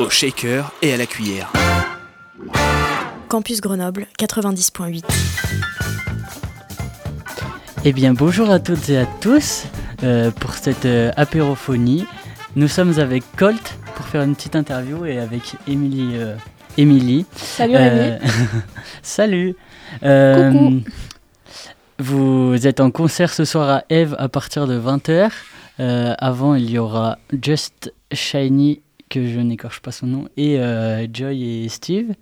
Au shaker et à la cuillère. Campus Grenoble 90.8. Eh bien, bonjour à toutes et à tous euh, pour cette euh, apérophonie. Nous sommes avec Colt pour faire une petite interview et avec Émilie. euh, Émilie. Salut Rémi. Euh, salut. Euh, Coucou. Vous êtes en concert ce soir à Eve à partir de 20h. Euh, avant, il y aura Just Shiny, que je n'écorche pas son nom, et euh, Joy et Steve.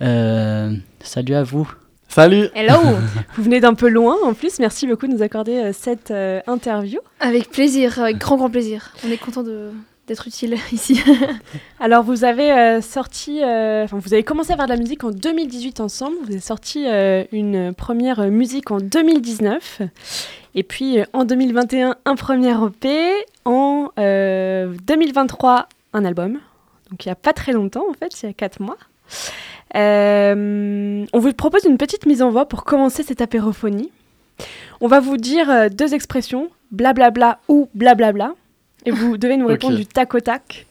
Euh, salut à vous. Salut Hello Vous venez d'un peu loin en plus, merci beaucoup de nous accorder euh, cette euh, interview. Avec plaisir, avec grand grand plaisir. On est content de d'être utile ici. Alors vous avez euh, sorti, euh, enfin vous avez commencé à faire de la musique en 2018 ensemble, vous avez sorti euh, une première musique en 2019, et puis euh, en 2021 un premier EP, en euh, 2023 un album, donc il n'y a pas très longtemps en fait, il y a 4 mois. Euh, on vous propose une petite mise en voix pour commencer cette apérophonie. On va vous dire euh, deux expressions, blablabla ou blablabla, et vous devez nous répondre du tac au tac.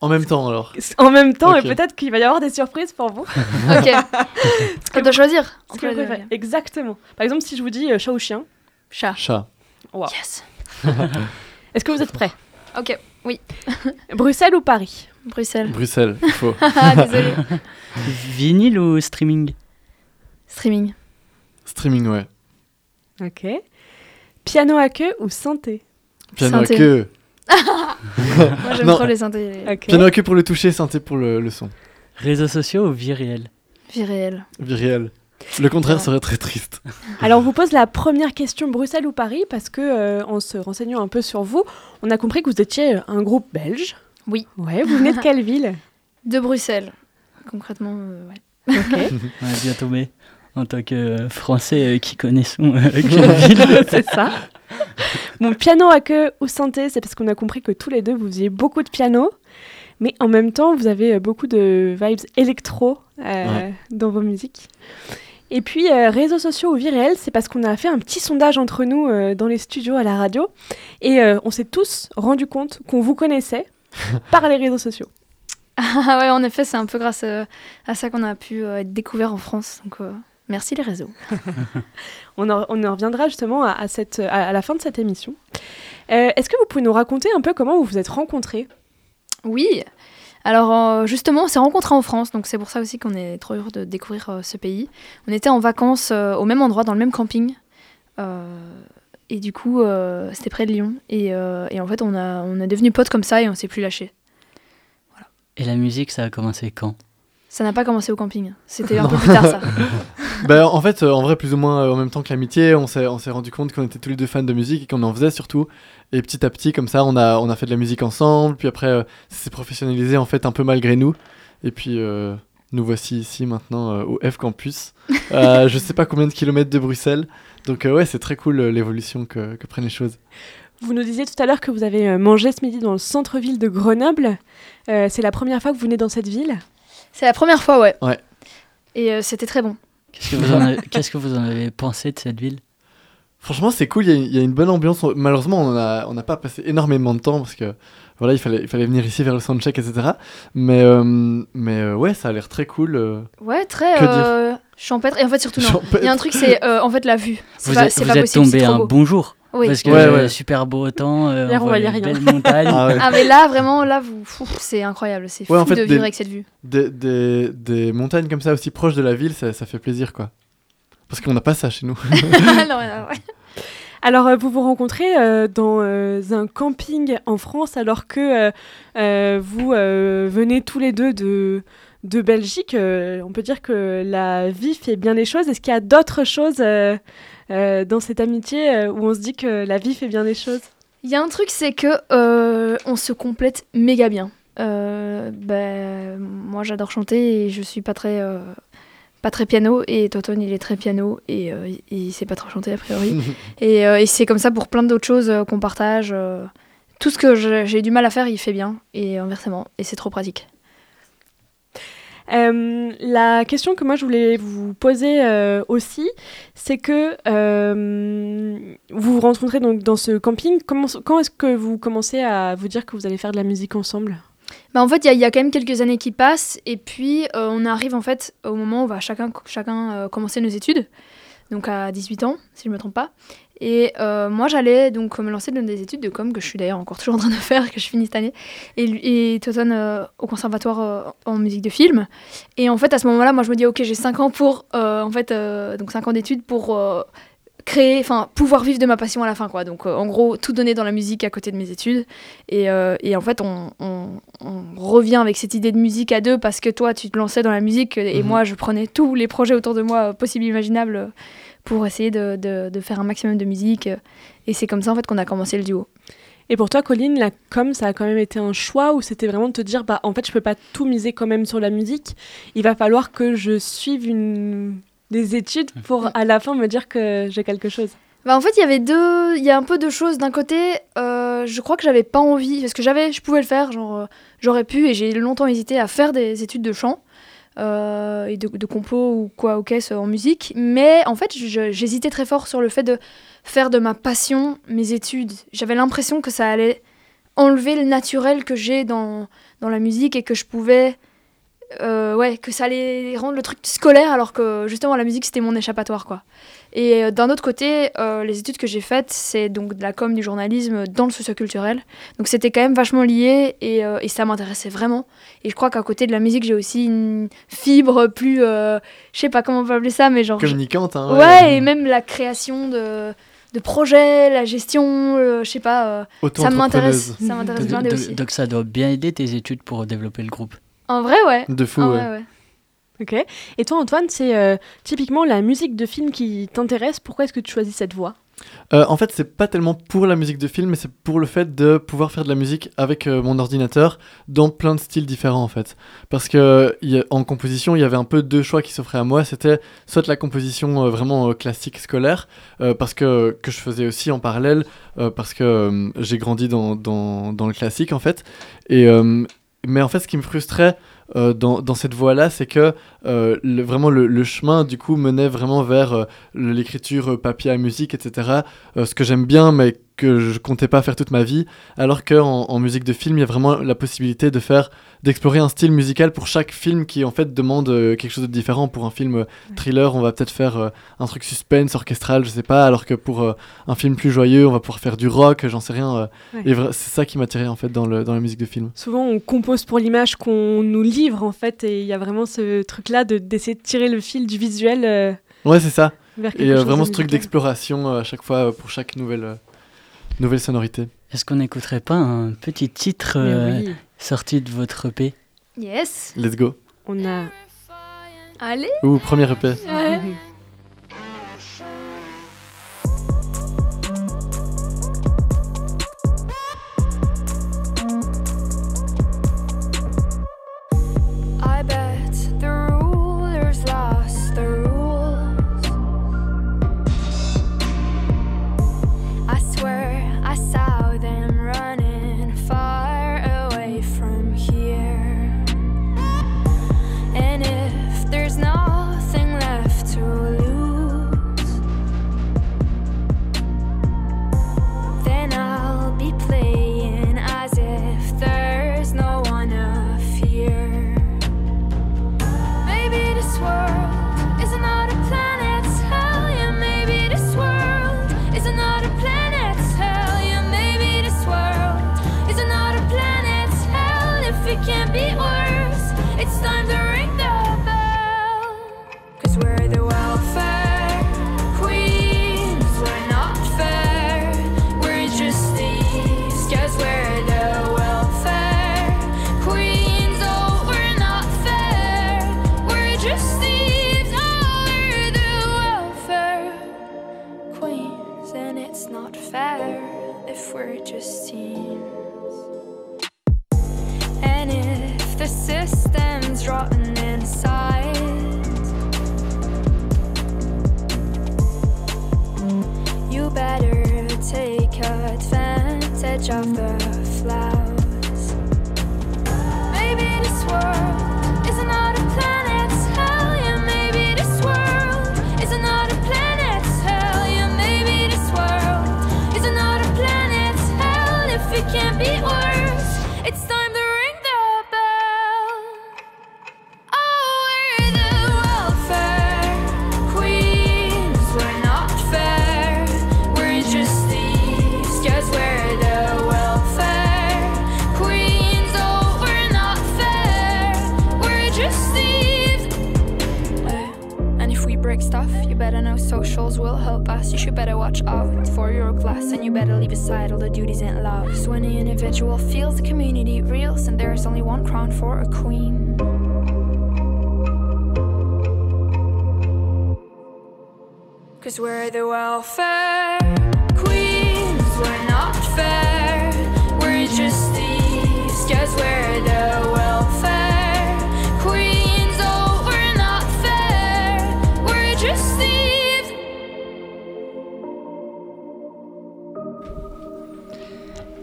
En même temps alors. En même temps, et peut-être qu'il va y avoir des surprises pour vous. ok. On doit choisir. Ce que vous préférez. Exactement. Par exemple, si je vous dis euh, chat ou chien. Chat. Chat. Wow. Yes. Est-ce que vous êtes prêts? Ok. Bruxelles ou Paris? Bruxelles. Bruxelles, il faut. Ah désolé. Vinyle ou streaming? Streaming. Streaming, ouais. Ok. Piano à queue ou synthé? Piano à queue. Moi j'aime trop les synthés. Piano à queue pour le toucher, synthé pour le, le son. Réseaux sociaux ou vie réelle Vie réelle. Vie réelle. Le contraire Ouais. serait très triste. Alors, on vous pose la première question Bruxelles ou Paris? Parce que, euh, en se renseignant un peu sur vous, on a compris que vous étiez euh, un groupe belge. Oui. Ouais, vous venez de quelle ville? De Bruxelles. Concrètement, euh, ouais. Ok. On est bien tombé en tant que euh, Français euh, qui connaissons euh, quelle ville. c'est ça. Bon, piano à queue ou synthé, c'est parce qu'on a compris que tous les deux, vous faisiez beaucoup de piano, mais en même temps, vous avez beaucoup de vibes électro euh, Ouais. dans vos musiques. Et puis, euh, réseaux sociaux ou vie réelle, c'est parce qu'on a fait un petit sondage entre nous euh, dans les studios à la radio, et euh, on s'est tous rendu compte qu'on vous connaissait par les réseaux sociaux. Ah ouais, en effet, c'est un peu grâce euh, à ça qu'on a pu euh, être découvert en France. Donc euh, merci les réseaux. On en, on en reviendra justement à, à cette, à, à la fin de cette émission. Euh, Est-ce que vous pouvez nous raconter un peu comment vous vous êtes rencontrés? Oui. Alors euh, justement, on s'est rencontrés en France, donc c'est pour ça aussi qu'on est trop heureux de découvrir euh, ce pays. On était en vacances euh, au même endroit, dans le même camping. Euh, et du coup, euh, c'était près de Lyon. Et, euh, et en fait, on a, on est devenus potes comme ça et on s'est plus lâchés. Et la musique, ça a commencé quand? Ça n'a pas commencé au camping. C'était un peu plus tard, ça. bah, en fait, en vrai, plus ou moins en même temps que l'amitié, on s'est, on s'est rendu compte qu'on était tous les deux fans de musique et qu'on en faisait surtout. Et petit à petit, comme ça, on a, on a fait de la musique ensemble. Puis après, euh, ça s'est professionnalisé en fait un peu malgré nous. Et puis, euh, nous voici ici maintenant euh, au F Campus. Euh, je sais pas combien de kilomètres de Bruxelles. Donc, euh, ouais, c'est très cool euh, l'évolution que, que prennent les choses. Vous nous disiez tout à l'heure que vous avez mangé ce midi dans le centre-ville de Grenoble. Euh, c'est la première fois que vous venez dans cette ville? C'est la première fois, ouais. Ouais. Et euh, c'était très bon. Qu'est-ce que, vous en avez, qu'est-ce que vous en avez pensé de cette ville? Franchement, c'est cool, il y a- il y, a une bonne ambiance. On- Malheureusement, on n'a on pas passé énormément de temps parce que voilà, il fallait, il fallait venir ici vers le soundcheck, etc. Mais, euh, mais euh, ouais, ça a l'air très cool. euh. Ouais, très Que dire champêtre. Et en fait, surtout, non. Il y a un truc, c'est euh, en fait la vue. C'est Vous pas, êtes, c'est vous pas êtes possible. tombé c'est trop un beau. bon jour. Oui. Parce que Ouais, ouais. super beau temps, euh, on voit voyait les rien. belles montagnes. Ah ouais. Ah mais là vraiment là vous c'est incroyable c'est fou Ouais, en fait, de des- vivre avec cette vue. Des, des, des montagnes comme ça aussi proches de la ville, ça, ça fait plaisir quoi. Parce qu'on n'a pas ça chez nous. Non, non, ouais. Alors, euh, vous vous rencontrez euh, dans euh, un camping en France alors que euh, euh, vous euh, venez tous les deux de, de Belgique. Euh, on peut dire que la vie fait bien les choses. Est-ce qu'il y a d'autres choses euh, euh, dans cette amitié euh, où on se dit que la vie fait bien les choses? Il y a un truc c'est que euh, on se complète méga bien. Euh, ben, moi, j'adore chanter et je suis pas très, euh, pas très piano. Et Toton, il est très piano et euh, il- il sait pas trop chanter a priori. et euh, et c'est comme ça pour plein d'autres choses euh, qu'on partage. tout ce que j'ai du mal à faire, il fait bien et inversement. Et c'est trop pratique. Euh, la question que moi je voulais vous poser euh, aussi, c'est que euh, vous vous rencontrez donc dans ce camping. Comment, quand est-ce que vous commencez à vous dire que vous allez faire de la musique ensemble? Bah, en fait, il y, a- quand même quelques années qui passent, et puis euh, on arrive en fait au moment où on va chacun, chacun euh, commencer nos études, donc à 18 ans, si je me trompe pas. Et euh, moi, j'allais donc me lancer dans des études de com, que je suis d'ailleurs encore toujours en train de faire, que je finis cette année, et, et Toton au conservatoire en musique de film. Et en fait, à ce moment-là, moi, je me dis, ok, j'ai 5 ans pour, en fait, donc 5 ans d'études pour créer, enfin, pouvoir vivre de ma passion à la fin, quoi. Donc, euh, en gros, tout donner dans la musique à côté de mes études. Et, euh, et en fait, on, on- on revient avec cette idée de musique à deux parce que toi, tu te lançais dans la musique et Mhm. moi, je prenais tous les projets autour de moi euh, possibles et imaginables pour essayer de, de- de faire un maximum de musique. Et c'est comme ça, en fait, qu'on a commencé le duo. Et pour toi, Colline, la com, ça a quand même été un choix ou c'était vraiment de te dire, bah en fait, je peux pas tout miser quand même sur la musique. Il va falloir que je suive une des études pour à la fin me dire que j'ai quelque chose. Bah, en fait, il y avait deux, il y a un peu deux choses. D'un côté, euh, je crois que j'avais pas envie, parce que j'avais, je pouvais le faire, genre euh, j'aurais pu, et j'ai longtemps hésité à faire des études de chant euh, et de, de compo ou quoi au caisse en musique. Mais en fait, j'hésitais très fort sur le fait de faire de ma passion mes études. J'avais l'impression que ça allait enlever le naturel que j'ai dans, dans la musique et que je pouvais euh, ouais, que ça allait rendre le truc scolaire alors que justement la musique c'était mon échappatoire quoi. Et euh, d'un autre côté, euh, les études que j'ai faites, c'est donc de la com, du journalisme dans le socioculturel. Donc c'était quand même vachement lié et, euh, et ça m'intéressait vraiment. Et je crois qu'à côté de la musique, j'ai aussi une fibre plus, euh, je sais pas comment on peut appeler ça, mais genre... Communicante, hein. Ouais, et même la création de, de projets, la gestion, euh, je sais pas, euh, ça m'intéresse, ça m'intéresse Donc- bien aussi. donc ça doit bien aider tes études pour développer le groupe. En vrai, ouais. De fou, En ouais. vrai, ouais. Ok. Et toi, Antoine, c'est euh, typiquement la musique de film qui t'intéresse. Pourquoi est-ce que tu choisis cette voie? Euh, en fait, c'est pas tellement pour la musique de film, mais c'est pour le fait de pouvoir faire de la musique avec euh, mon ordinateur dans plein de styles différents en fait. Parce que il y a- en composition, il y avait un peu deux choix qui s'offraient à moi. C'était soit la composition euh, vraiment classique scolaire, parce que que je faisais aussi en parallèle, parce que j'ai grandi dans, dans, dans le classique en fait. Et mais en fait, ce qui me frustrait euh, dans, dans cette voie-là, c'est que euh, le- vraiment le, chemin du coup menait vraiment vers euh, l'écriture euh, papier à musique, etc. Euh, ce que j'aime bien, mais que je comptais pas faire toute ma vie. Alors qu'en en musique de film, il y a vraiment la possibilité de faire, d'explorer un style musical pour chaque film qui en fait demande euh, quelque chose de différent. Pour un film euh, thriller, on va peut-être faire euh, un truc suspense, orchestral, je sais pas. Alors que pour un film plus joyeux, on va pouvoir faire du rock, j'en sais rien. Ouais. Et vra- c'est ça qui m'attirait en fait dans, le, dans la musique de film. Souvent, on compose pour l'image qu'on nous livre en fait, et il y a vraiment ce truc-là de d'essayer de tirer le fil du visuel Ouais, c'est ça. vers Et vraiment ce truc d'exploration à chaque fois pour chaque nouvelle, nouvelle sonorité. Est-ce qu'on n'écouterait pas un petit titre euh, oui, sorti de votre EP Yes. Let's go. on a. Allez. Ou premier EP. Ouais. be. It's time to ring the will help us. You should better watch out for your class and you better leave aside all the duties and loves. When the individual feels the community reels, and there's only one crown for a queen. Cause we're the welfare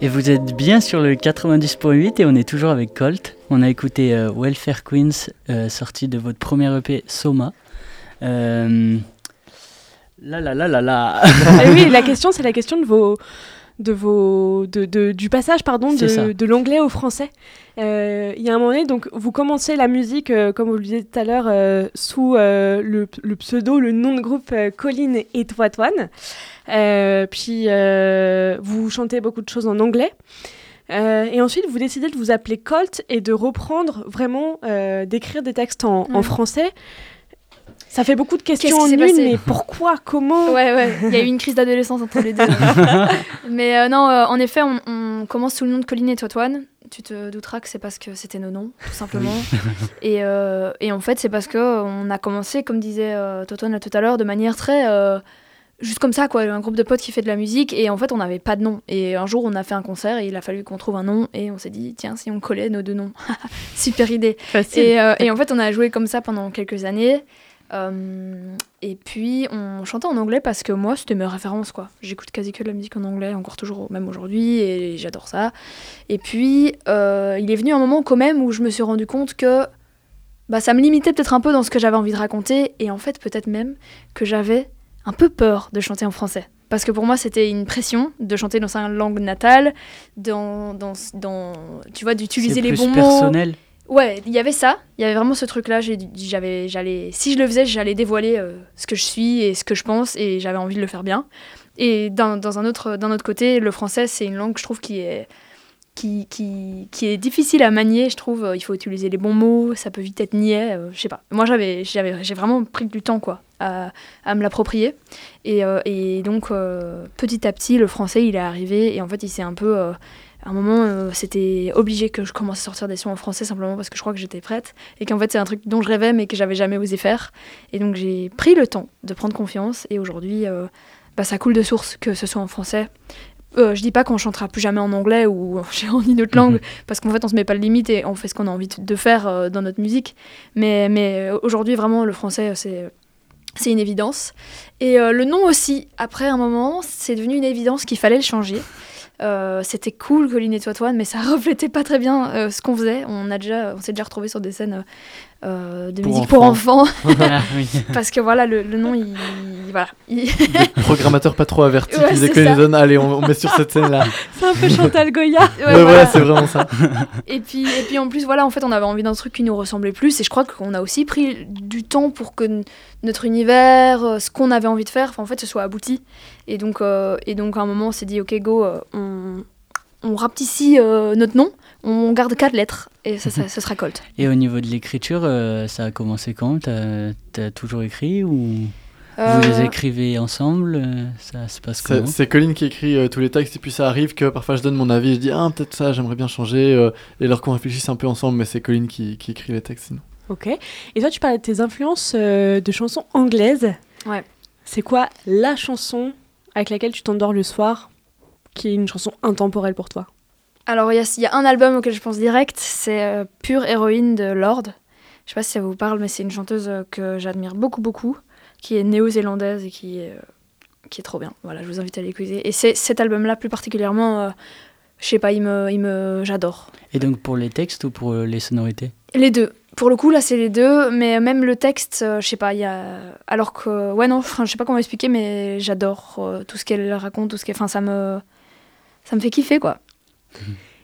Et vous êtes bien sur le 90.8 et on est toujours avec Colt. On a écouté euh, Welfare Queens, euh, sorti de votre premier EP Soma. Euh, Là, là, là, là, là. Eh oui, la question, c'est la question de vos, de vos, de, de- du passage, pardon, de, de l'anglais au français. Euh, Il y a un moment donné, donc vous commencez la musique, euh, comme vous le disiez tout à l'heure, euh, sous euh, le, le pseudo, le nom de groupe euh, Colline et Toitoine. Euh, puis euh, vous chantez beaucoup de choses en anglais. Euh, et ensuite, vous décidez de vous appeler Colt et de reprendre vraiment, euh, d'écrire des textes en, en Ouais. français. Ça fait beaucoup de questions en une, mais pourquoi? Comment? Ouais, ouais, il y a eu une crise d'adolescence entre les deux. Mais euh, non, euh, en effet, on, on commence sous le nom de Colline et Toitoine. Tu te douteras que c'est parce que c'était nos noms, tout simplement. et, euh, et en fait, c'est parce que on a commencé, comme disait Toitoine là tout à l'heure, de manière très. juste comme ça, quoi, un groupe de potes qui fait de la musique. Et en fait, on n'avait pas de nom. Et un jour, on a fait un concert et il a fallu qu'on trouve un nom. Et on s'est dit, tiens, si on collait nos deux noms. Super idée. Facile. Et, euh, et en fait, on a joué comme ça pendant quelques années. Euh, et puis, on chantait en anglais parce que moi, c'était mes références, quoi. J'écoute quasi que de la musique en anglais, encore toujours, même aujourd'hui, et j'adore ça. Et puis, euh, il est venu un moment quand même où je me suis rendu compte que bah, ça me limitait peut-être un peu dans ce que j'avais envie de raconter, et en fait, peut-être même que j'avais un peu peur de chanter en français. Parce que pour moi, c'était une pression de chanter dans sa langue natale, dans, dans, dans tu vois, d'utiliser les bons mots. Ouais, il y avait ça. Il y avait vraiment ce truc-là. J'avais, si je le faisais, j'allais dévoiler euh, ce que je suis et ce que je pense, et j'avais envie de le faire bien. Et dans un autre, d'un autre côté, le français, c'est une langue, je trouve, qui est, qui, est difficile à manier. Je trouve, il faut utiliser les bons mots. Ça peut vite être niais. euh, je sais pas. Moi, j'avais, j'avais, j'ai vraiment pris du temps, quoi, à, me l'approprier. Et, euh, donc, euh, petit à petit, le français, il est arrivé, et en fait, il s'est un peu à un moment, euh, c'était obligé que je commence à sortir des sons en français simplement parce que je crois que j'étais prête et qu'en fait c'est un truc dont je rêvais mais que j'avais jamais osé faire. Et donc j'ai pris le temps de prendre confiance et aujourd'hui euh, bah, ça coule de source que ce soit en français. Euh, je dis pas qu'on chantera plus jamais en anglais ou en une autre langue parce qu'en fait on se met pas de limite et on fait ce qu'on a envie de faire euh, dans notre musique. Mais, mais aujourd'hui vraiment le français c'est c'est une évidence. Et euh, le nom aussi, après un moment, c'est devenu une évidence qu'il fallait le changer. Euh, c'était cool Colline et Toitoine, mais ça reflétait pas très bien euh, ce qu'on faisait. On a déjà, on s'est déjà retrouvé sur des scènes euh, de Pour musique pour enfants. Ah, parce que voilà, le, le nom, il, voilà, il- Des programmateurs pas trop avertis Ouais, qui disaient c'est que les zones, allez, on, on met sur cette scène-là. C'est un peu Chantal Goya. Ouais, Ouais, voilà, voilà. c'est vraiment ça. Et puis, et puis en plus, voilà, en fait, on avait envie d'un truc qui nous ressemblait plus. Et je crois qu'on a aussi pris du temps pour que notre univers, euh, ce qu'on avait envie de faire, enfin, en fait, ce soit abouti. Et donc, euh, et donc à un moment, on s'est dit, ok, go, euh, on, on euh, notre nom, on garde quatre lettres. Et ça, ça, ce sera Colt. Et au niveau de l'écriture, euh, ça a commencé quand? T'as as toujours écrit ou vous Euh, les écrivez ensemble? Ça se passe C'est comment? c'est Colline qui écrit euh, tous les textes et puis ça arrive que parfois je donne mon avis, je dis ah peut-être ça j'aimerais bien changer euh, et alors qu'on réfléchisse un peu ensemble mais c'est Colline qui, qui écrit les textes sinon. Ok. Et toi, tu parlais de tes influences euh, de chansons anglaises. Ouais. C'est quoi la chanson avec laquelle tu t'endors le soir qui est une chanson intemporelle pour toi? Alors, il y a, il y a un album auquel je pense direct, c'est euh, Pure Héroïne de Lord. Je sais pas si ça vous parle, mais c'est une chanteuse euh, que j'admire beaucoup, beaucoup, qui est néo-zélandaise et qui est, euh, qui est trop bien. Voilà, je vous invite à l'écouter. Et c'est cet album-là, plus particulièrement, je sais pas, il me, il me, j'adore. Et donc pour les textes ou pour les sonorités? Les deux. Pour le coup, là, c'est les deux, mais même le texte, je sais pas, il y a... Alors que... Ouais, non, je sais pas comment expliquer, mais j'adore tout ce qu'elle raconte, tout ce qu'elle... Enfin, ça me... Ça me fait kiffer, quoi.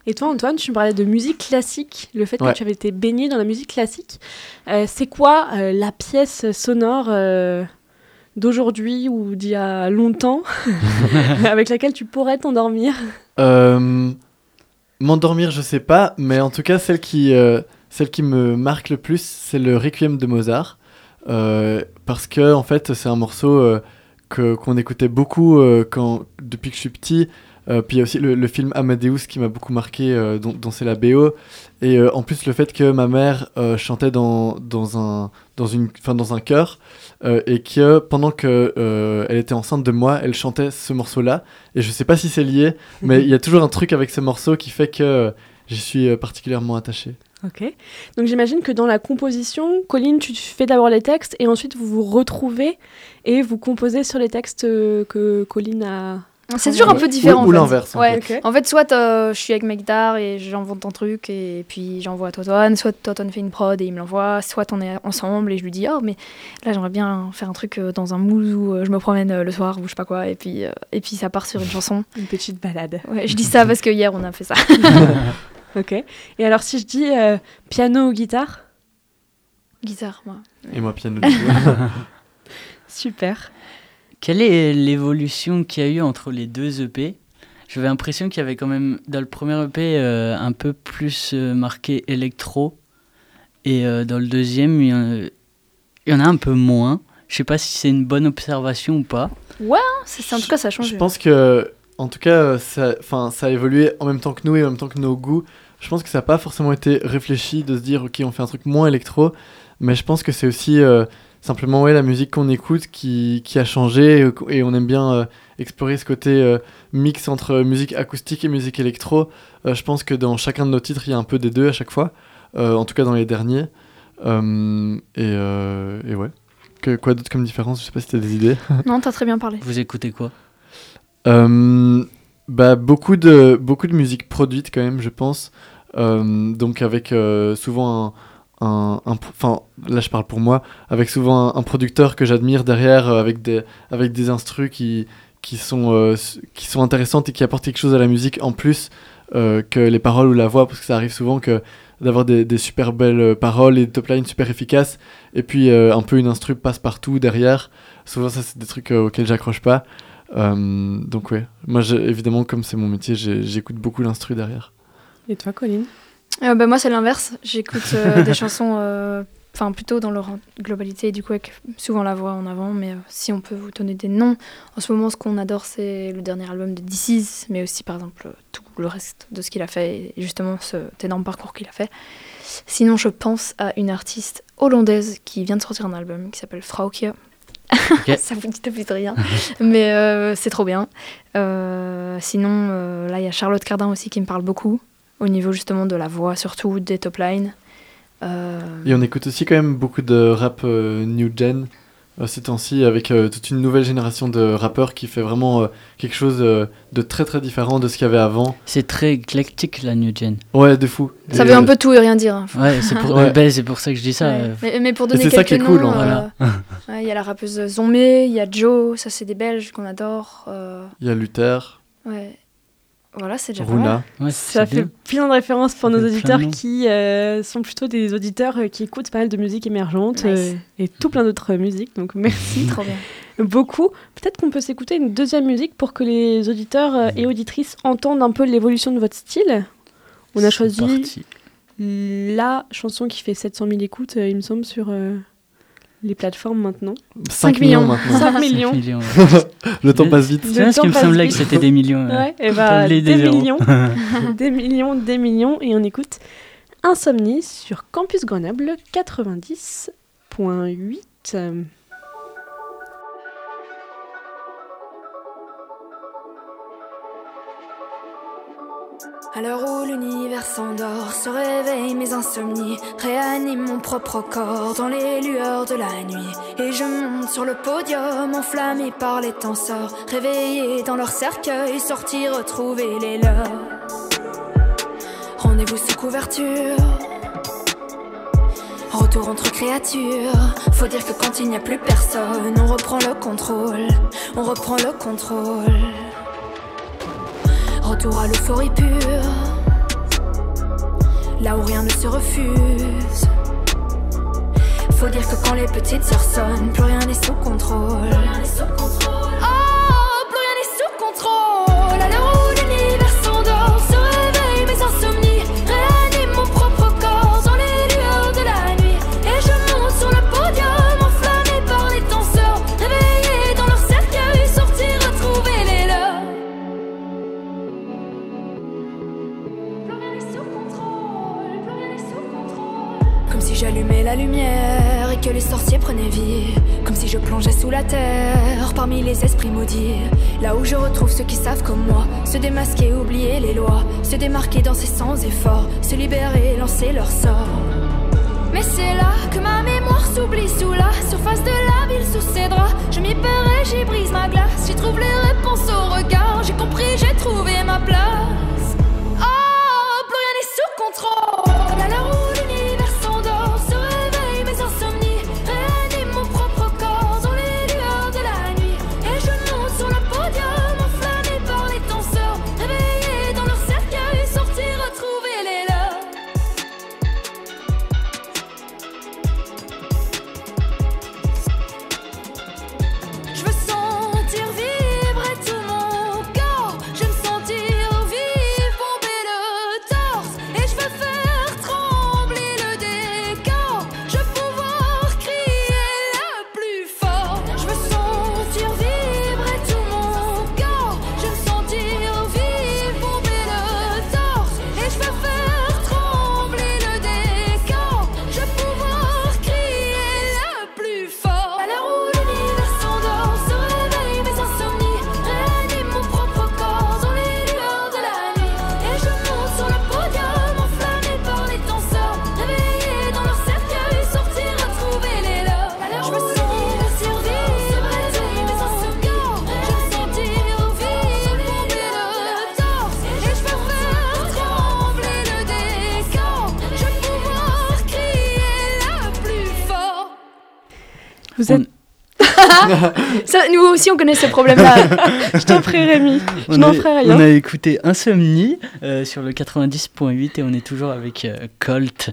Et toi, Antoine, tu me parlais de musique classique, le fait Ouais. que tu avais été baigné dans la musique classique. Euh, c'est quoi euh, la pièce sonore euh, d'aujourd'hui ou d'il y a longtemps avec laquelle tu pourrais t'endormir? M'endormir je sais pas mais en tout cas celle qui, celle qui me marque le plus c'est le Requiem de Mozart. parce que en fait c'est un morceau que qu'on écoutait beaucoup quand depuis que je suis petit. Euh, puis il y a aussi le, le film Amadeus qui m'a beaucoup marqué, euh, dont, dont c'est la BO. Et euh, en plus le fait que ma mère euh, chantait dans, dans un dans une enfin dans un chœur et que pendant que euh, elle était enceinte de moi, elle chantait ce morceau-là. Et je sais pas si c'est lié, mais il y a toujours un truc avec ce morceau qui fait que j'y suis particulièrement attaché. Ok. Donc j'imagine que dans la composition, Colline, tu fais d'abord les textes et ensuite vous vous retrouvez et vous composez sur les textes que Colline a. C'est toujours un peu différent. Ou- l'inverse, en Ouais. fait. En fait, soit euh, je suis avec ma guitare et j'envoie ton truc et puis j'envoie à Toton, soit Toton fait une prod et il me l'envoie, soit on est ensemble et je lui dis oh mais là j'aimerais bien faire un truc euh, dans un mood où euh, je me promène le soir ou je sais pas quoi et puis euh, et puis ça part sur une chanson. Une petite balade. Ouais, je dis ça parce que hier on a fait ça. Ok. Et alors si je dis euh, piano ou guitare? Guitare moi. Et moi piano. Super. Quelle est l'évolution qu'il y a eu entre les deux EP J'avais l'impression qu'il y avait quand même dans le premier EP euh, un peu plus euh, marqué électro et euh, dans le deuxième il y, en, il y en a un peu moins. Je sais pas si c'est une bonne observation ou pas. C'est c'est- en tout cas ça change. Je pense que, en tout cas, ça, enfin, ça a évolué en même temps que nous et en même temps que nos goûts. Je pense que ça n'a pas forcément été réfléchi de se dire, ok, on fait un truc moins électro, mais je pense que c'est aussi euh, simplement ouais, la musique qu'on écoute qui, qui a changé et, on aime bien euh, explorer ce côté euh, mix entre musique acoustique et musique électro. Euh, je pense que dans chacun de nos titres, il y a un peu des deux à chaque fois, euh, en tout cas dans les derniers. Euh, et, euh, et ouais. Que, quoi d'autre comme différence? Je sais pas si tu as des idées. Non, t'as très bien parlé. Vous écoutez quoi? Euh, bah, beaucoup, de, beaucoup de musique produite quand même, je pense. Euh, donc avec euh, souvent un... un- Enfin, là je parle pour moi, avec souvent un, producteur que j'admire derrière, euh, avec des, avec des instrus qui, qui, sont, euh, qui sont intéressantes et qui apportent quelque chose à la musique en plus euh, que les paroles ou la voix, parce que ça arrive souvent que d'avoir des, des super belles euh, paroles et des top lines super efficaces, et puis un peu une instru passe partout derrière. Souvent ça c'est des trucs auxquels j'accroche pas. Donc ouais, moi évidemment comme c'est mon métier, j'écoute beaucoup l'instru derrière. Et toi, Colline? Euh, bah, moi, c'est l'inverse. J'écoute euh, des chansons, euh, enfin plutôt dans leur globalité, du coup, avec souvent la voix en avant. Mais euh, si on peut vous donner des noms, en ce moment, ce qu'on adore, c'est le dernier album de DC's, mais aussi, par exemple, tout le reste de ce qu'il a fait et justement cet énorme parcours qu'il a fait. Sinon, je pense à une artiste hollandaise qui vient de sortir un album qui s'appelle Frauke. Ça vous dit peut-être rien, mais euh, c'est trop bien. Euh, sinon, là, il y a Charlotte Cardin aussi qui me parle beaucoup au niveau justement de la voix, surtout des top lines. Euh, Et on écoute aussi quand même beaucoup de rap euh, new gen euh, ces temps-ci avec euh, toute une nouvelle génération de rappeurs qui fait vraiment euh, quelque chose euh, de très très différent de ce qu'il y avait avant. C'est très éclectique la New Gen. Ouais, de fou. ça Et, veut un peu tout et rien dire. hein. Ouais, c'est pour, Ouais. ben, c'est pour ça que je dis ça. Ouais. euh, Mais, mais pour donner c'est ça quelques qui est cool, noms, en vrai. euh, ouais, il y a la rappeuse Zombie, il y a Joe, ça c'est des Belges qu'on adore. euh, Il y a Luther, ouais. Voilà, c'est déjà pas. Runa. ouais, Ça fait bien. plein de références pour nos auditeurs qui euh, sont plutôt des auditeurs euh, qui écoutent pas mal de musique émergente Nice. euh, et tout plein d'autres musiques. Donc merci Trop bien. beaucoup. Peut-être qu'on peut s'écouter une deuxième musique pour que les auditeurs euh, et auditrices entendent un peu l'évolution de votre style. On a choisi parti. la chanson qui fait 700 000 écoutes, euh, il me semble, sur euh, les plateformes maintenant. 5 millions. millions maintenant. 5 millions. millions. Le temps passe vite. C'est ce qui me semblait vite. que c'était des millions. Ouais, et T'as bah, des, des millions, des millions, des millions, et on écoute Insomnie sur Campus Grenoble 90.8. À l'heure où l'univers s'endort, se réveillent mes insomnies, réanime mon propre corps dans les lueurs de la nuit. Et je monte sur le podium, enflammé par les tenseurs, réveillé dans leur cercueil, sorti retrouver les leurs. Rendez-vous sous couverture. Retour entre créatures. Faut dire que quand il n'y a plus personne, on reprend le contrôle. On reprend le contrôle. Retour à l'euphorie pure. Là où rien ne se refuse. Faut dire que quand les petites sœurs sonnent, plus rien n'est sous contrôle. Que les sorciers prenaient vie. Comme si je plongeais sous la terre, parmi les esprits maudits. Là où je retrouve ceux qui savent comme moi, se démasquer, oublier les lois, se démarquer, danser sans effort, se libérer, lancer leur sort. Mais c'est là que ma mémoire s'oublie sous la surface de la ville, sous ses draps. Je m'y perds et j'y brise ma glace. J'y trouve les réponses au regard. J'ai compris, j'ai trouvé ma place. Ça, nous aussi, on connaît ce problème-là. Je t'en prie, Rémi. Je On n'en a, ferai rien. on a écouté Insomnie euh, sur le 90.8 et on est toujours avec euh, Colt.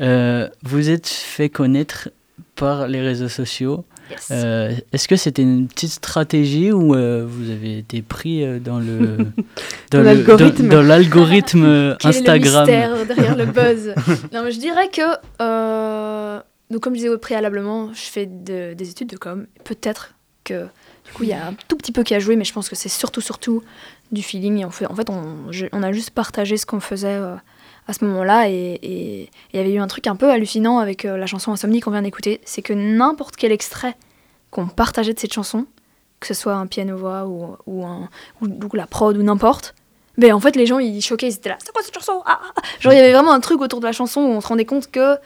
Euh, vous êtes fait connaître par les réseaux sociaux. Yes. Euh, Est-ce que c'était une petite stratégie ou euh, vous avez été pris euh, dans le Dans l'algorithme. dans- dans Quel Instagram est le mystère derrière le buzz? Non, mais je dirais que, donc comme je disais préalablement, je fais de- des études de com. Peut-être que du coup il y a un tout petit peu qui a joué, mais je pense que c'est surtout surtout du feeling. En fait, on, a juste partagé ce qu'on faisait euh, à ce moment-là, et il y avait eu un truc un peu hallucinant avec euh, la chanson Insomnie qu'on vient d'écouter, c'est que n'importe quel extrait qu'on partageait de cette chanson, que ce soit un piano-voix ou, la prod ou n'importe, ben en fait les gens ils choquaient, ils étaient là, c'est quoi cette chanson? Ah, ah, ah. Genre il y avait vraiment un truc autour de la chanson où on se rendait compte que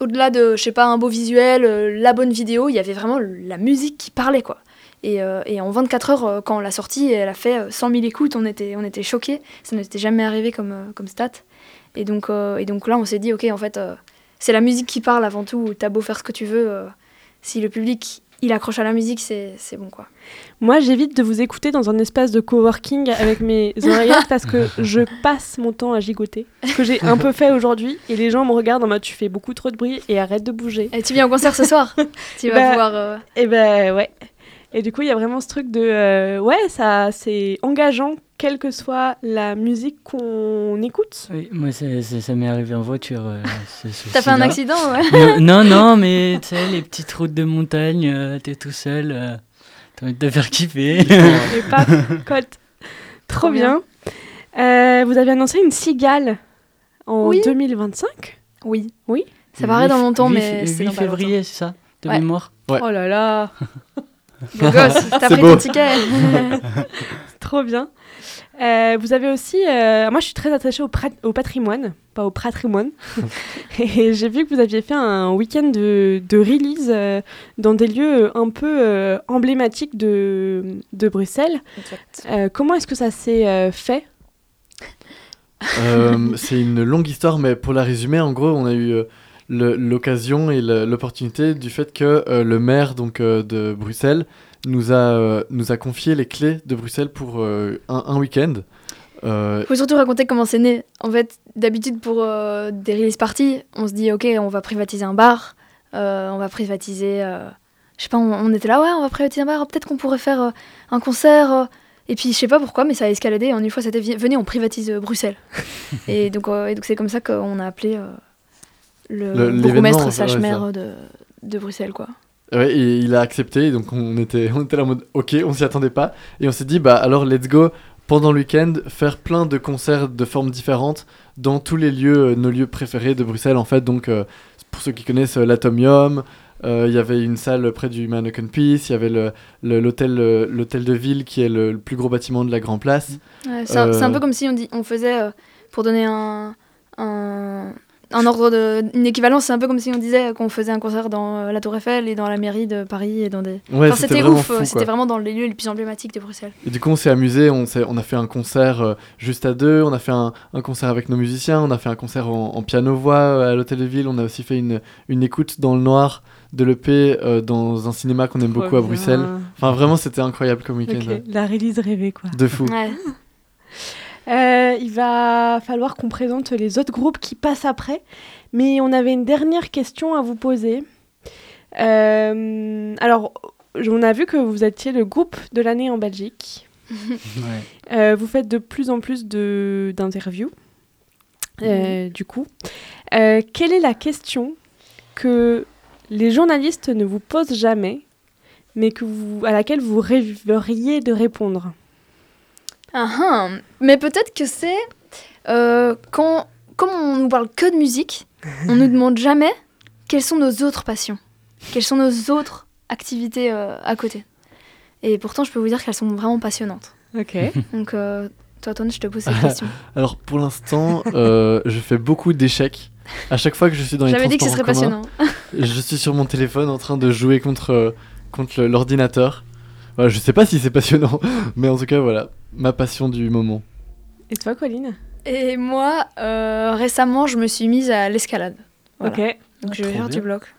au-delà de, je sais pas, un beau visuel, euh, la bonne vidéo, il y avait vraiment la musique qui parlait quoi. Et, euh, et en 24 heures, euh, quand on l'a sortie, elle a fait euh, 100 000 écoutes, on était, on était choqués. Ça n'était jamais arrivé comme, comme stat. Et donc, et donc là, on s'est dit, ok, en fait, c'est la musique qui parle avant tout. T'as beau faire ce que tu veux, si le public il accroche à la musique, c'est bon quoi. Moi, j'évite de vous écouter dans un espace de coworking avec mes oreillettes parce que je passe mon temps à gigoter. Ce que j'ai un peu fait aujourd'hui. Et les gens me regardent en mode tu fais beaucoup trop de bruit et arrête de bouger. Et tu viens au concert ce soir Tu vas Bah, pouvoir. euh, Et ben ouais. Et du coup, il y a vraiment ce truc de euh, ouais, ça c'est engageant quelle que soit la musique qu'on écoute. Oui, moi c'est- ça m'est arrivé en voiture. euh, T'as fait un accident, ouais Euh, Non, non, mais tu sais, les petites routes de montagne, euh, t'es tout seul, euh, t'as envie de te faire kiffer. Et paf, cote. Trop bien. Euh, vous avez annoncé une cigale en Oui. 2025 Oui. Oui. Ça paraît dans longtemps, mais c'est dans pas février, c'est ça? De Ouais. mémoire? Ouais. Oh là là, Beau gosse, t'as pris beau. ton ticket. trop bien. Euh, vous avez aussi, euh, moi je suis très attachée au, patrimoine, pas au patrimoine. Et j'ai vu que vous aviez fait un week-end de, de release euh, dans des lieux un peu euh, emblématiques de, de Bruxelles. Euh, comment est-ce que ça s'est euh, fait? Euh, c'est une longue histoire, mais pour la résumer, en gros, on a eu euh, l'occasion et l'opportunité du fait que euh, le maire donc, euh, de Bruxelles nous a, euh, nous a confié les clés de Bruxelles pour un, un week-end. Euh, Faut surtout raconter comment c'est né. En fait, d'habitude, pour des release parties, on se dit, ok, on va privatiser un bar, on va privatiser. je sais pas, on, on était là, ouais, on va privatiser un bar, peut-être qu'on pourrait faire un concert. et puis, je sais pas pourquoi, mais ça a escaladé. En une fois, c'était venez, on privatise Bruxelles. et donc, euh, c'est comme ça qu'on a appelé euh, le, Le- bourgmestre slash maire de, de Bruxelles, quoi. Ouais, et il a accepté, donc on était, on était là en mode ok, on s'y attendait pas. Et on s'est dit, bah alors let's go, pendant le week-end, faire plein de concerts de formes différentes dans tous les lieux, euh, nos lieux préférés de Bruxelles en fait. Donc euh, pour ceux qui connaissent euh, l'Atomium, Euh, Il y avait une salle près du Mannequin Peace. Il y avait l'hôtel le, l'hôtel de ville qui est le, le plus gros bâtiment de la Grand Place. Ouais, c'est un, un peu comme si on, dit, on faisait, pour donner un, un, ordre de. Une équivalence, c'est un peu comme si on disait qu'on faisait un concert dans euh, la Tour Eiffel et dans la mairie de Paris et dans des. Ouais, Enfin, c'était ouf, c'était vraiment dans les lieux les plus emblématiques de Bruxelles. Et du coup, on s'est amusé, on, s'est- on a fait un concert euh, juste à deux, on a fait un, un concert avec nos musiciens, on a fait un concert en, en piano-voix euh, à l'hôtel de ville, on a aussi fait une, une écoute dans le noir de l'EP euh, dans un cinéma qu'on aime Trop beaucoup à bien. Bruxelles. Enfin, vraiment, c'était incroyable comme week-end. Ok, La release rêvée, quoi. De fou. Ouais. Euh, il va falloir qu'on présente les autres groupes qui passent après. Mais on avait une dernière question à vous poser. Euh, alors, on a vu que vous étiez le groupe de l'année en Belgique. Ouais. Euh, vous faites de plus en plus d'interviews. Euh, Du coup, quelle est la question que les journalistes ne vous posent jamais, mais que vous, à laquelle vous rêveriez de répondre? Ah, ah. Mais peut-être que c'est euh, quand, comme on nous parle que de musique, on nous demande jamais quelles sont nos autres passions, quelles sont nos autres activités euh, à côté. Et pourtant, je peux vous dire qu'elles sont vraiment passionnantes. Ok. Donc, euh, toi, Ton, je te pose cette question. Alors, pour l'instant, euh, je fais beaucoup d'échecs. À chaque fois que je suis dans les J'avais dit que ce serait commun, passionnant. je suis sur mon téléphone en train de jouer contre, contre l'ordinateur. Voilà, je sais pas si c'est passionnant, mais en tout cas, voilà, ma passion du moment. Et toi, Colline? Et moi, euh, récemment, je me suis mise à l'escalade. Voilà. Ok. Donc, je vais faire bien. du bloc.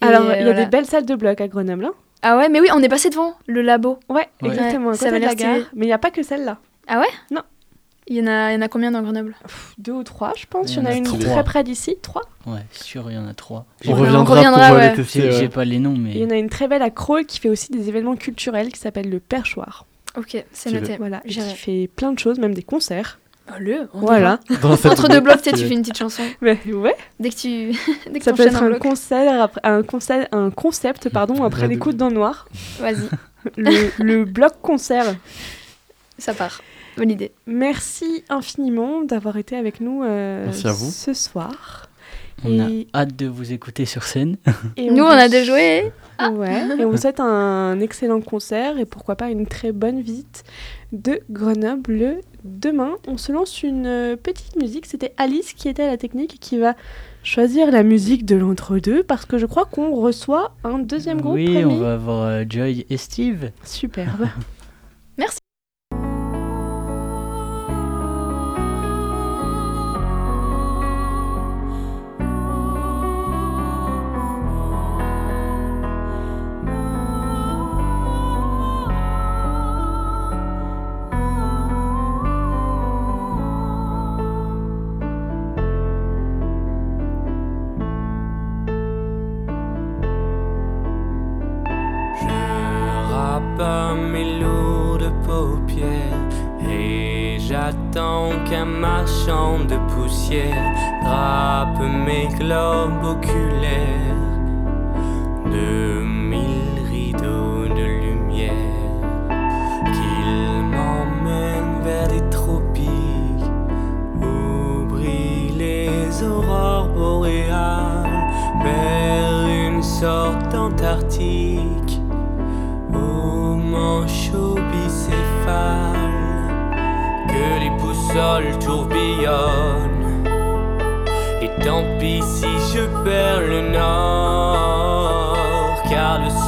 Et Alors, il y a voilà. des belles salles de bloc à Grenoble. hein? Ah ouais, mais oui, on est passé devant le labo. ouais, Ouais. exactement. Ouais, ça va la gare. Mais il n'y a pas que celle-là. Ah ouais? Non. Il y en a, il y en a combien dans Grenoble? Pff, Deux ou trois, je pense. Il y y en a a une trois. très près d'ici. Trois. Ouais, sûr, il y en a trois. On Ouais, on reviendra, reviendra, pour ouais. les tester. J'ai pas les noms, Et il y mais en a une très belle à Crolles qui fait aussi des événements culturels qui s'appelle le Perchoir. Ok, c'est noté. Voilà, J'irai. fait plein de choses, même des concerts. le, Voilà. Dans la salle Entre de deux bloc, blocs, tu fais une petite chanson. Mais ouais, Dès que tu, dès que ça peut être un concert, après- un, concert, un concept pardon, après l'écoute dans le noir. vas-y, Le, le bloc concert. ça part. Bonne idée. Merci infiniment d'avoir été avec nous euh, Merci à vous. ce soir. on a hâte de vous écouter sur scène. Et Nous, on a déjà joué. Ouais, et on vous souhaite un excellent concert et pourquoi pas une très bonne visite de Grenoble demain. On se lance une euh, petite musique. C'était Alice qui était à la technique et qui va choisir la musique de l'entre-deux parce que je crois qu'on reçoit un deuxième groupe. oui, on va avoir euh, Joy et Steve. Superbe. Merci.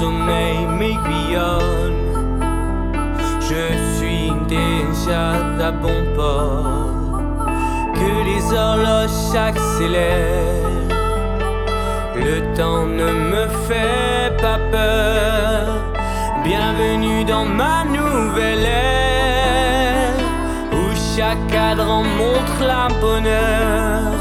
sommeil m'aiguillonne je suis déjà à bon port que les horloges s'accélèrent le temps ne me fait pas peur. Bienvenue dans ma nouvelle ère où chaque cadran montre la bonheur.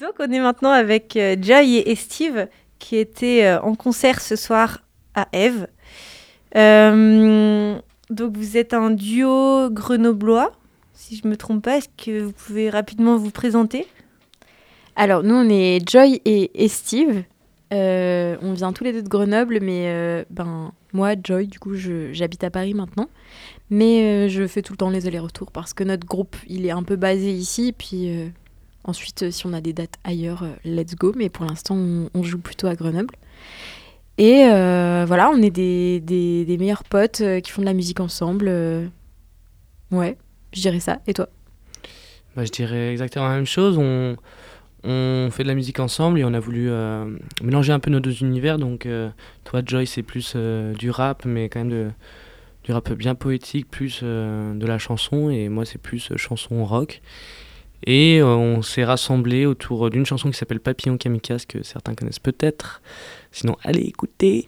Donc on est maintenant avec euh, Joy et Steve qui étaient euh, en concert ce soir à Eve. Euh, donc vous êtes un duo grenoblois, si je me trompe pas. Est-ce que vous pouvez rapidement vous présenter? Alors, nous, on est Joy et, Steve. On vient tous les deux de Grenoble, mais ben, moi, Joy, du coup, j'habite à Paris maintenant. Mais je fais tout le temps les allers-retours parce que notre groupe, il est un peu basé ici. Puis ensuite, si on a des dates ailleurs, euh, let's go. Mais pour l'instant, on, joue plutôt à Grenoble. Et euh, voilà, on est des, meilleurs potes euh, qui font de la musique ensemble. Ouais, je dirais ça. Et toi? Bah, je dirais exactement la même chose. On, fait de la musique ensemble et on a voulu mélanger un peu nos deux univers. Donc, toi, Joy, c'est plus du rap, mais quand même du rap bien poétique, plus de la chanson. Et moi, c'est plus chanson rock. Et euh, on s'est rassemblés autour d'une chanson qui s'appelle Papillon Kamikaze, que certains connaissent peut-être. Sinon, allez écouter.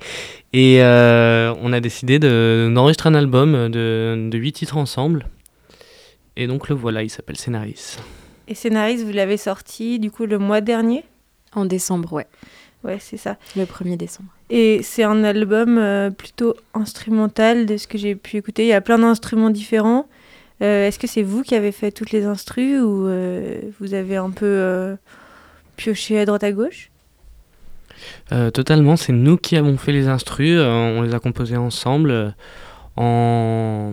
Et euh, on a décidé de- d'enregistrer un album de, de 8 titres ensemble. Et donc le voilà, il s'appelle Scénaris. Et Scénaris, vous l'avez sorti du coup le mois dernier? En décembre, ouais. Ouais, c'est ça. Le 1er décembre. Et c'est un album euh, plutôt instrumental de ce que j'ai pu écouter. Il y a plein d'instruments différents. Euh, Est-ce que c'est vous qui avez fait toutes les instrus ou euh, vous avez un peu euh, pioché à droite à gauche? Euh, totalement, c'est nous qui avons fait les instrus, euh, on les a composés ensemble euh, en,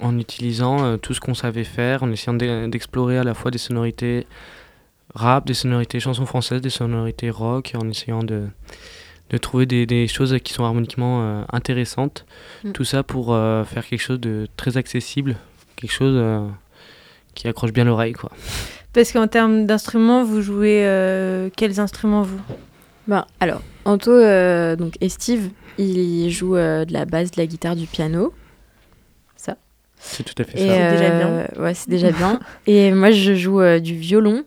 en utilisant euh, tout ce qu'on savait faire, en essayant d'e- d'explorer à la fois des sonorités rap, des sonorités chansons françaises, des sonorités rock, en essayant de, de trouver des, des choses qui sont harmoniquement euh, intéressantes. Mm. Tout ça pour euh, faire quelque chose de très accessible, quelque chose euh, qui accroche bien l'oreille. quoi. Parce qu'en termes d'instruments, vous jouez euh, quels instruments vous? Ben, alors, Anto euh, donc, et Steve, ils jouent euh, de la basse, de la guitare, du piano. Ça. C'est tout à fait Et, ça. C'est déjà bien. Ouais, c'est déjà bien. Et moi, je joue euh, du violon,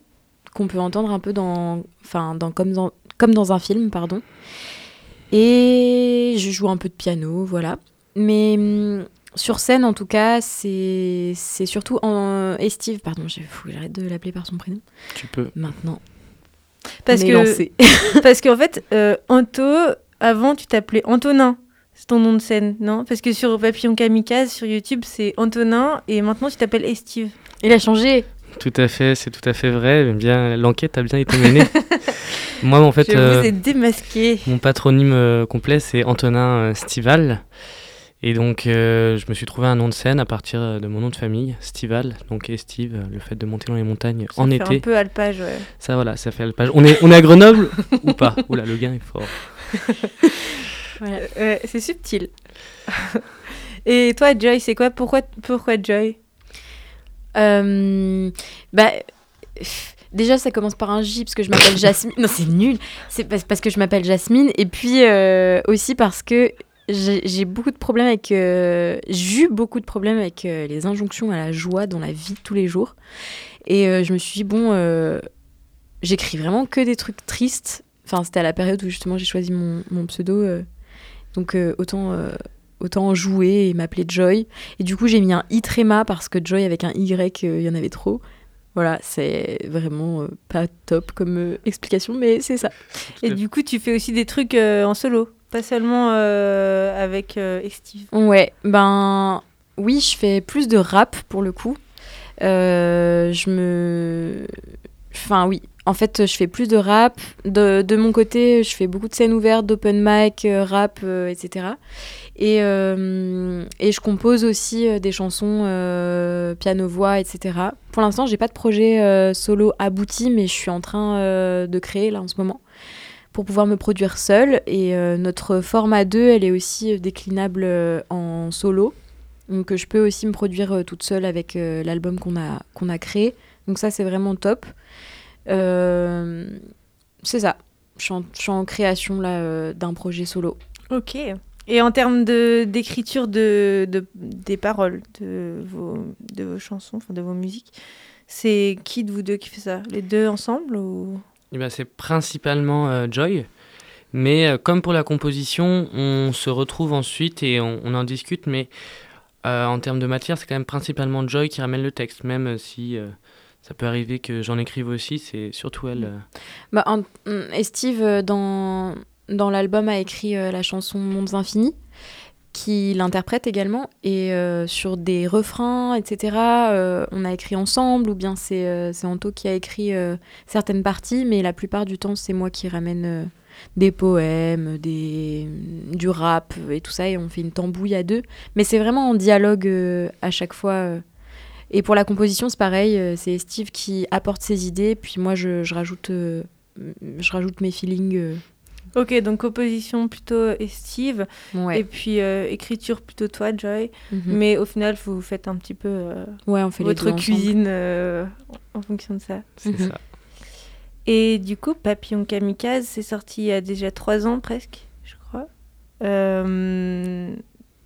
qu'on peut entendre un peu dans, enfin, dans, comme, dans, comme dans un film, pardon. Et je joue un peu de piano, voilà. Mais hum, sur scène, en tout cas, c'est c'est surtout en... Et Steve, pardon, il faut que j'arrête de l'appeler par son prénom. Tu peux. Maintenant. Parce que parce qu'en fait, euh, Anto, avant tu t'appelais Antonin. C'est ton nom de scène, non? Parce que sur Papillon Kamikaze, sur YouTube, c'est Antonin et maintenant tu t'appelles Estive. Il a changé. Tout à fait, c'est tout à fait vrai. Bien, l'enquête a bien été menée. Moi, en fait, Je euh, vous ai démasqué. mon patronyme euh, complet, c'est Antonin euh, Stival. Et donc, euh, je me suis trouvé un nom de scène à partir euh, de mon nom de famille, Stival. Donc, euh, le fait de monter dans les montagnes Ça en fait été. un peu alpage, ouais. Ça, voilà, ça fait le page. On est, on est à Grenoble ou pas? Oula, le gain est fort. Euh, ouais, c'est subtil. et toi, Joy, c'est quoi? Pourquoi, pourquoi Joy? Euh, bah, déjà, ça commence par un J parce que je m'appelle Jasmine. Non, c'est nul. C'est parce, parce que je m'appelle Jasmine. Et puis euh, aussi parce que j'ai beaucoup de problèmes avec. euh, j'ai eu beaucoup de problèmes avec euh, les injonctions à la joie dans la vie de tous les jours. Et euh, je me suis dit, bon, j'écris vraiment que des trucs tristes. Enfin, c'était à la période où justement j'ai choisi mon, mon pseudo. donc autant, autant jouer et m'appeler Joy. Et du coup, j'ai mis un I tréma parce que Joy avec un Y, il y en avait trop. Voilà, c'est vraiment pas top comme explication, mais c'est ça. Et du coup, tu fais aussi des trucs en solo, pas seulement euh, avec euh, Steve. Ouais, ben oui, je fais plus de rap pour le coup. Euh, je me. Enfin, oui. En fait, je fais plus de rap. De, de mon côté, je fais beaucoup de scènes ouvertes, d'open mic, euh, rap, etc. Et, et je compose aussi des chansons piano-voix, etc. Pour l'instant, j'ai pas de projet solo abouti, mais je suis en train de créer là en ce moment pour pouvoir me produire seule. Et euh, notre format 2, elle est aussi euh, déclinable euh, en solo. Donc je peux aussi me produire toute seule avec l'album qu'on a, a créé. Donc ça, c'est vraiment top. C'est ça. Je suis en, création là d'un projet solo. Ok. Et en termes d'écriture de, de- des paroles de vos, de vos chansons, de vos musiques, c'est qui de vous deux qui fait ça? Les deux ensemble. Eh ben, c'est principalement euh, Joy. Mais euh, comme pour la composition, on se retrouve ensuite et on, en discute. Mais euh, en termes de matière, c'est quand même principalement Joy qui ramène le texte. Même si ça peut arriver que j'en écrive aussi, c'est surtout elle. Bah, hum, et Steve, dans, dans l'album, a écrit la chanson Mondes Infinis, qui l'interprète également. Et euh, sur des refrains, etc., euh, on a écrit ensemble, ou bien c'est euh, Anto qui a écrit euh, certaines parties, mais la plupart du temps, c'est moi qui ramène des poèmes, des, du rap et tout ça, et on fait une tambouille à deux. Mais c'est vraiment en dialogue à chaque fois. Et pour la composition, c'est pareil, c'est Steve qui apporte ses idées, puis moi je, je rajoute, je rajoute mes feelings. Ok, donc composition plutôt Ouais. et puis euh, écriture plutôt toi, Joy. Mhm. Mais au final, vous faites un petit peu euh, Ouais, on fait les votre cuisine euh, en fonction de ça. C'est Mhm. ça. Et du coup, Papillon Kamikaze, c'est sorti il y a déjà trois ans presque, je crois. Euh,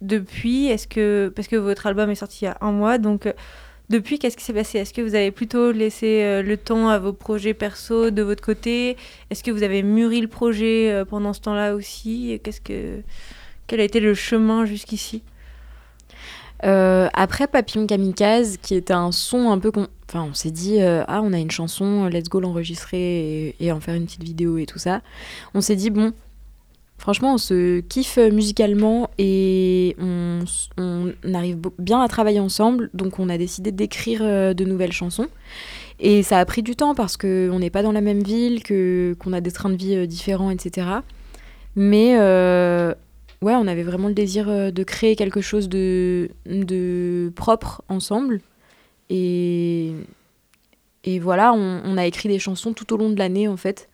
depuis, est-ce que parce que votre album est sorti il y a un mois, donc euh, depuis, qu'est-ce qui s'est passé? Est-ce que vous avez plutôt laissé euh, le temps à vos projets perso de votre côté? Est-ce que vous avez mûri le projet euh, pendant ce temps-là aussi? Qu'est-ce que quel a été le chemin jusqu'ici? Euh, après Papillon Kamikaze, qui était un son un peu. con- Enfin, on s'est dit, ah, on a une chanson, let's go l'enregistrer et en faire une petite vidéo et tout ça. On s'est dit, bon, franchement, on se kiffe musicalement et on, arrive bien à travailler ensemble. Donc, on a décidé d'écrire euh, de nouvelles chansons. Et ça a pris du temps parce qu'on n'est pas dans la même ville, que qu'on a des trains de vie euh, différents, etc. Mais euh, ouais, on avait vraiment le désir euh, de créer quelque chose de, de propre ensemble. Et, et voilà, on a écrit des chansons tout au long de l'année en fait.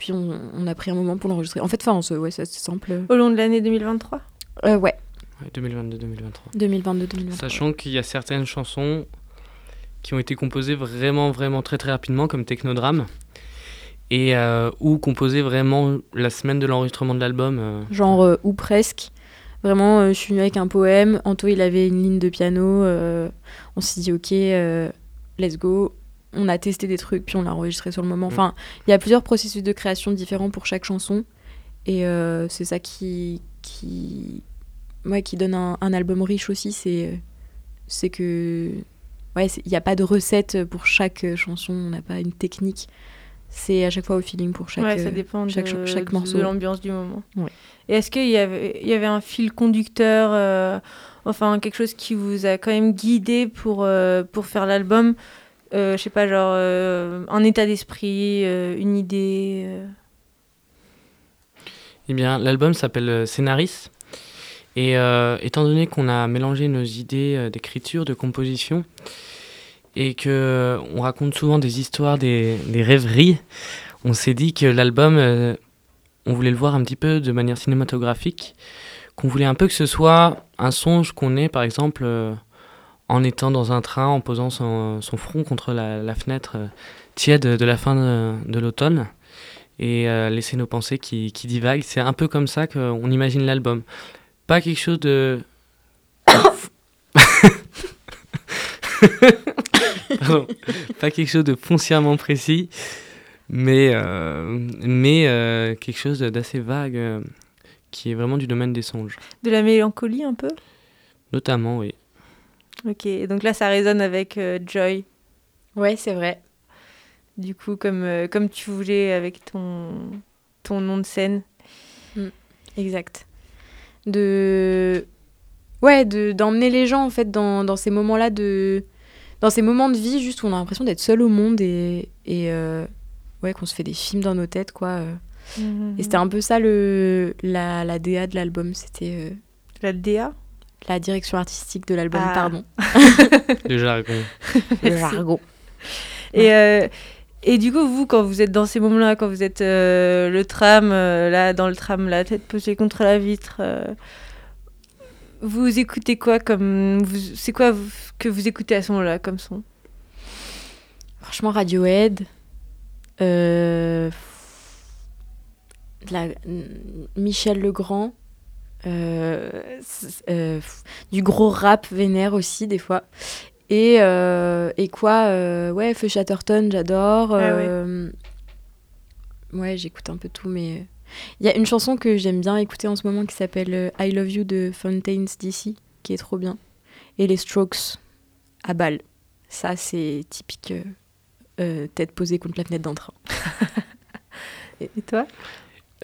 Puis on, on a pris un moment pour l'enregistrer. En fait, enfin, on se- ouais, ça, c'est simple. Au long de l'année 2023 Euh, ouais, Ouais, 2022-2023. 2022-2023. Sachant qu'il y a certaines chansons qui ont été composées vraiment, vraiment très, très rapidement, comme Technodrame, et euh, ou composées vraiment la semaine de l'enregistrement de l'album. euh. Genre, euh, ou presque. Vraiment, euh, je suis venue avec un poème. Anto, il avait une ligne de piano. euh, on s'est dit, ok, euh, let's go. On a testé des trucs, puis on l'a enregistré sur le moment. Enfin, il y a plusieurs processus de création différents pour chaque chanson. Et euh, c'est ça qui, qui, ouais, qui donne un, un album riche aussi. C'est c'est que. Ouais, c'est- il n'y a pas de recette pour chaque chanson. On n'a pas une technique. C'est à chaque fois au feeling pour chaque, Ouais, ça euh, dépend de, chaque, cha- chaque de- morceau. de l'ambiance du moment. Ouais. Et est-ce qu'il y avait, il y avait un fil conducteur, euh, enfin quelque chose qui vous a quand même guidé pour, euh, pour faire l'album? euh, Je sais pas, genre euh, un état d'esprit, euh, une idée euh. Eh bien, l'album s'appelle euh, Scénaris. Et euh, étant donné qu'on a mélangé nos idées euh, d'écriture, de composition, et que euh, on raconte souvent des histoires, des, rêveries, on s'est dit que l'album, euh, on voulait le voir un petit peu de manière cinématographique, qu'on voulait un peu que ce soit un songe qu'on ait, par exemple, euh, en étant dans un train, en posant son, son front contre la, la fenêtre euh, tiède de la fin de, de l'automne et euh, laisser nos pensées qui, qui divaguent. C'est un peu comme ça qu'on imagine l'album. Pas quelque chose de... Pardon. Pas quelque chose de foncièrement précis, mais, euh, mais quelque chose d'assez vague qui est vraiment du domaine des songes. De la mélancolie un peu? Notamment, oui. Ok, donc là ça résonne avec euh, Joy. Ouais, c'est vrai. Du coup, comme, euh, comme tu voulais avec ton, ton nom de scène. Exact. De ouais, de d'emmener les gens en fait dans, dans ces moments-là de dans ces moments de vie juste où on a l'impression d'être seul au monde et et euh, ouais, qu'on se fait des films dans nos têtes quoi. euh. Mhm. Et c'était un peu ça le la la DA de l'album, c'était La DA la direction artistique de l'album, Ah. pardon. Le jargon. le jargon. Et, euh, et du coup, vous, quand vous êtes dans ces moments-là, quand vous êtes euh, le tram, euh, là, dans le tram, la tête posée contre la vitre, euh, vous écoutez quoi comme. vous- C'est quoi vous- que vous écoutez à ce moment-là comme son? Franchement, Radiohead, euh, la- Michel Legrand, du gros rap vénère aussi des fois. Et, euh, et quoi euh, Ouais, Feu Chatterton, j'adore. Ah ouais. euh, ouais, j'écoute un peu tout, mais il y a une chanson que j'aime bien écouter en ce moment qui s'appelle euh, I Love You de Fountains DC, qui est trop bien. Et les Strokes à balle. Ça, c'est typique euh, euh, tête posée contre la fenêtre d'un train. Et, toi? Euh,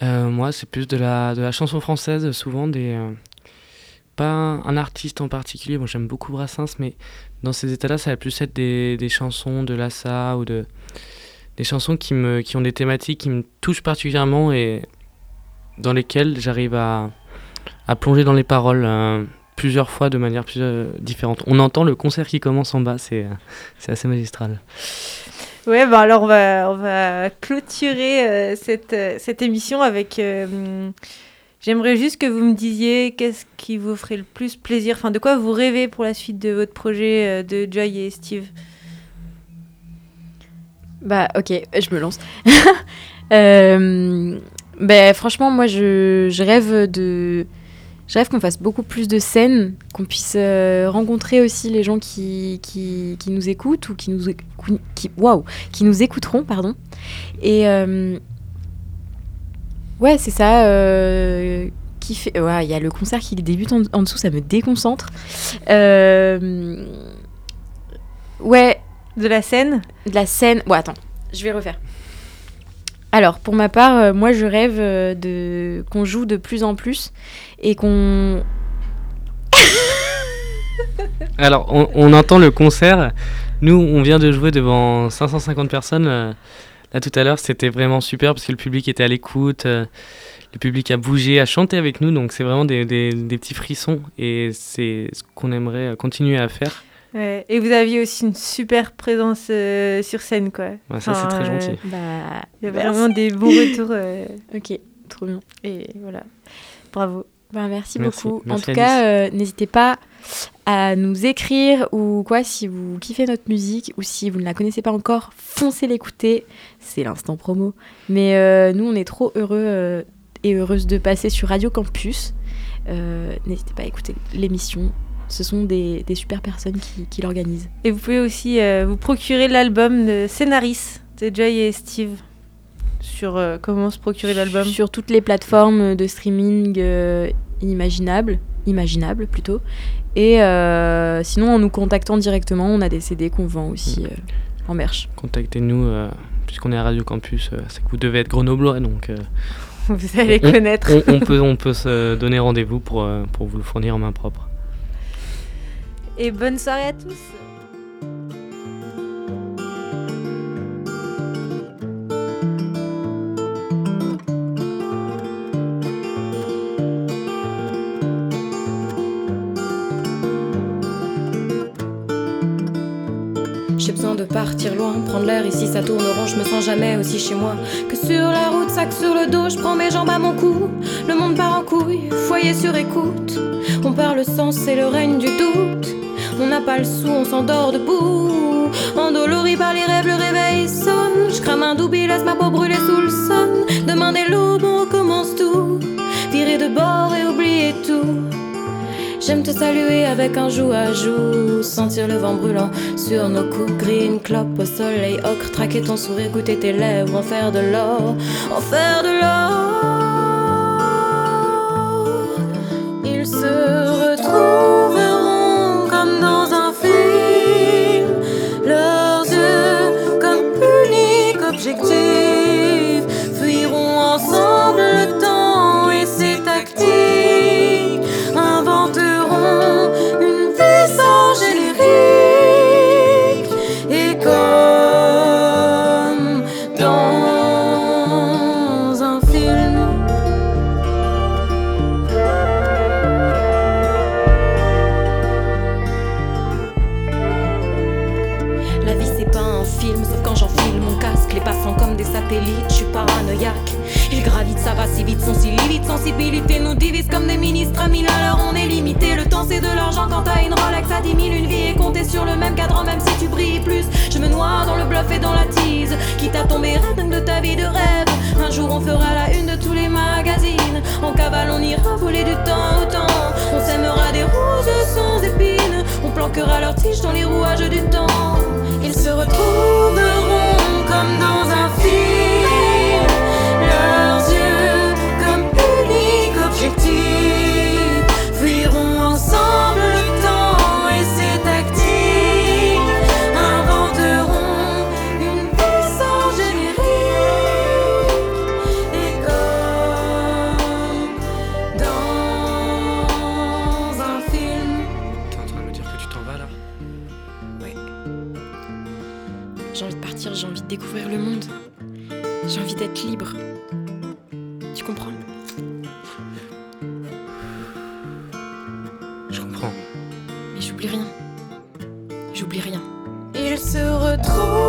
moi, c'est plus de la, de la chanson française, souvent des. euh, pas un, artiste en particulier, moi j'aime beaucoup Brassens, mais dans ces états-là, ça va plus être des, des chansons de Lassa ou de. des chansons qui, me, qui ont des thématiques qui me touchent particulièrement et dans lesquelles j'arrive à, à plonger dans les paroles euh, plusieurs fois de manière plus euh, différente. On entend le concert qui commence en bas, c'est euh, c'est assez magistral. Ouais, bah alors on va, on va clôturer euh, cette, euh, cette émission avec. euh, J'aimerais juste que vous me disiez qu'est-ce qui vous ferait le plus plaisir, enfin de quoi vous rêvez pour la suite de votre projet de Joy et Steve? Bah, ok, je me lance. Bah, franchement, moi, je, je rêve de. Je rêve qu'on fasse beaucoup plus de scènes, qu'on puisse euh, rencontrer aussi les gens qui, qui, qui nous écoutent ou qui nous, qui, waouh, qui nous écouteront, pardon. Et euh, ouais, c'est ça. euh, qui fait, ouais, il y a le concert qui débute en, en dessous, ça me déconcentre. Ouais, De la scène? De la scène. Bon, attends, je vais refaire. Alors, pour ma part, euh, moi, je rêve euh, de qu'on joue de plus en plus et qu'on. Alors, on, entend le concert. Nous, on vient de jouer devant 550 personnes. euh, Là, tout à l'heure, c'était vraiment super parce que le public était à l'écoute. Le public a bougé, a chanté avec nous. Donc, c'est vraiment des, des- petits frissons. Et c'est ce qu'on aimerait continuer à faire. Ouais, Et vous aviez aussi une super présence euh, sur scène, quoi. Ouais, ça, c'est très gentil. Bah. Il y a merci. vraiment des bons retours. euh, Ok, trop bien. et voilà. Bravo. Bah, merci, Merci. beaucoup. Merci, en tout Alice. cas, euh, n'hésitez pas à nous écrire ou quoi si vous kiffez notre musique ou si vous ne la connaissez pas encore, foncez l'écouter. C'est l'instant promo. Mais euh, nous, on est trop heureux euh, et heureuses de passer sur Radio Campus. Euh, n'hésitez pas à écouter l'émission. Ce sont des, des super personnes qui, qui l'organisent. Et vous pouvez aussi euh, vous procurer l'album de Scénaris de Joy et Steve. Sur euh, comment se procurer l'album? Sur toutes les plateformes de streaming euh, inimaginables, imaginables plutôt. Et euh, sinon, en nous contactant directement, on a des CD qu'on vend aussi euh, en merch. Contactez-nous, euh, puisqu'on est à Radio Campus. euh, c'est que vous devez être grenoblois. Donc, euh, Vous allez on- connaître. On, on peut, on peut se donner rendez-vous pour, euh, pour vous le fournir en main propre. Et bonne soirée à tous. J'ai besoin de partir loin, prendre l'air ici, ça tourne rond, je me sens jamais aussi chez moi. Que sur la route, sac sur le dos, je prends mes jambes à mon cou. Le monde part en couille, foyer sur écoute. On perd le sens, c'est le règne du doute. On n'a pas le sou, on s'endort debout. Endolori par les rêves, le réveil sonne. Je crame un doubi, laisse ma peau brûler sous le sun. Demain dès l'aube, on recommence tout. Virer de bord et oublier tout. J'aime te saluer avec un joue à joue, sentir le vent brûlant sur nos coups, green, clope au soleil, ocre, traquer ton sourire, goûter tes lèvres, en faire de l'or, en faire de l'or. Ils se retrouveront comme des ministres à on est limité. Le temps c'est de l'argent quand t'as une Rolex à 10 000, une vie est comptée sur le même cadran, même si tu brilles plus. Je me noie dans le bluff et dans la tease, quitte à tomber dingue de ta vie de rêve. Un jour on fera la une de tous les magazines, en cavale on ira voler du temps au temps. On sèmera des roses sans épines, on planquera leurs tiges dans les rouages du temps. Ils se retrouveront comme dans un film, se retrouveront